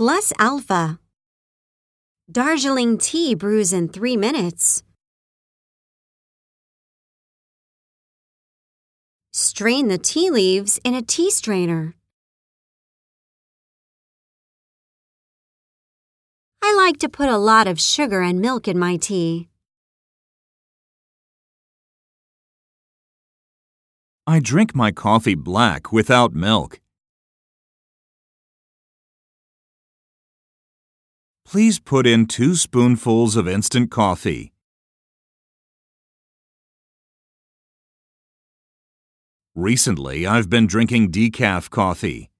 plus alpha. Darjeeling tea brews in three minutes. Strain the tea leaves in a tea strainer. I like to put a lot of sugar and milk in my tea. I drink my coffee black without milk. Please put in two spoonfuls of instant coffee. Recently, I've been drinking decaf coffee.